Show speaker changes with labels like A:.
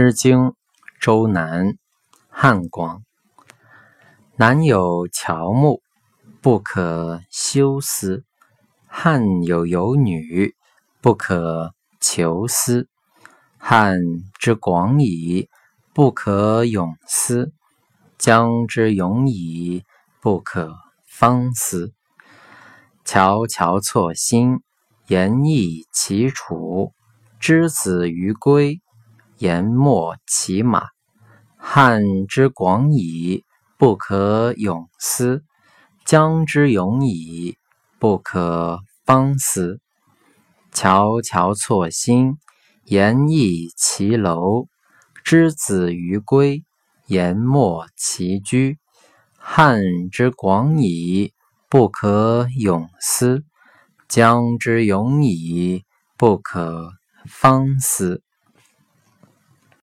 A: 诗经·周南，汉广。南有乔木，不可休思；汉有游女，不可求思。汉之广矣，不可泳思；江之永矣，不可方思。乔乔错薪，言义其楚。之子于归。言莫其马，汉之广矣，不可泳思；江之永矣，不可方思。乔乔错薪，言义其楼。之子于归，言莫其居。汉之广矣，不可泳思；江之永矣，不可方思。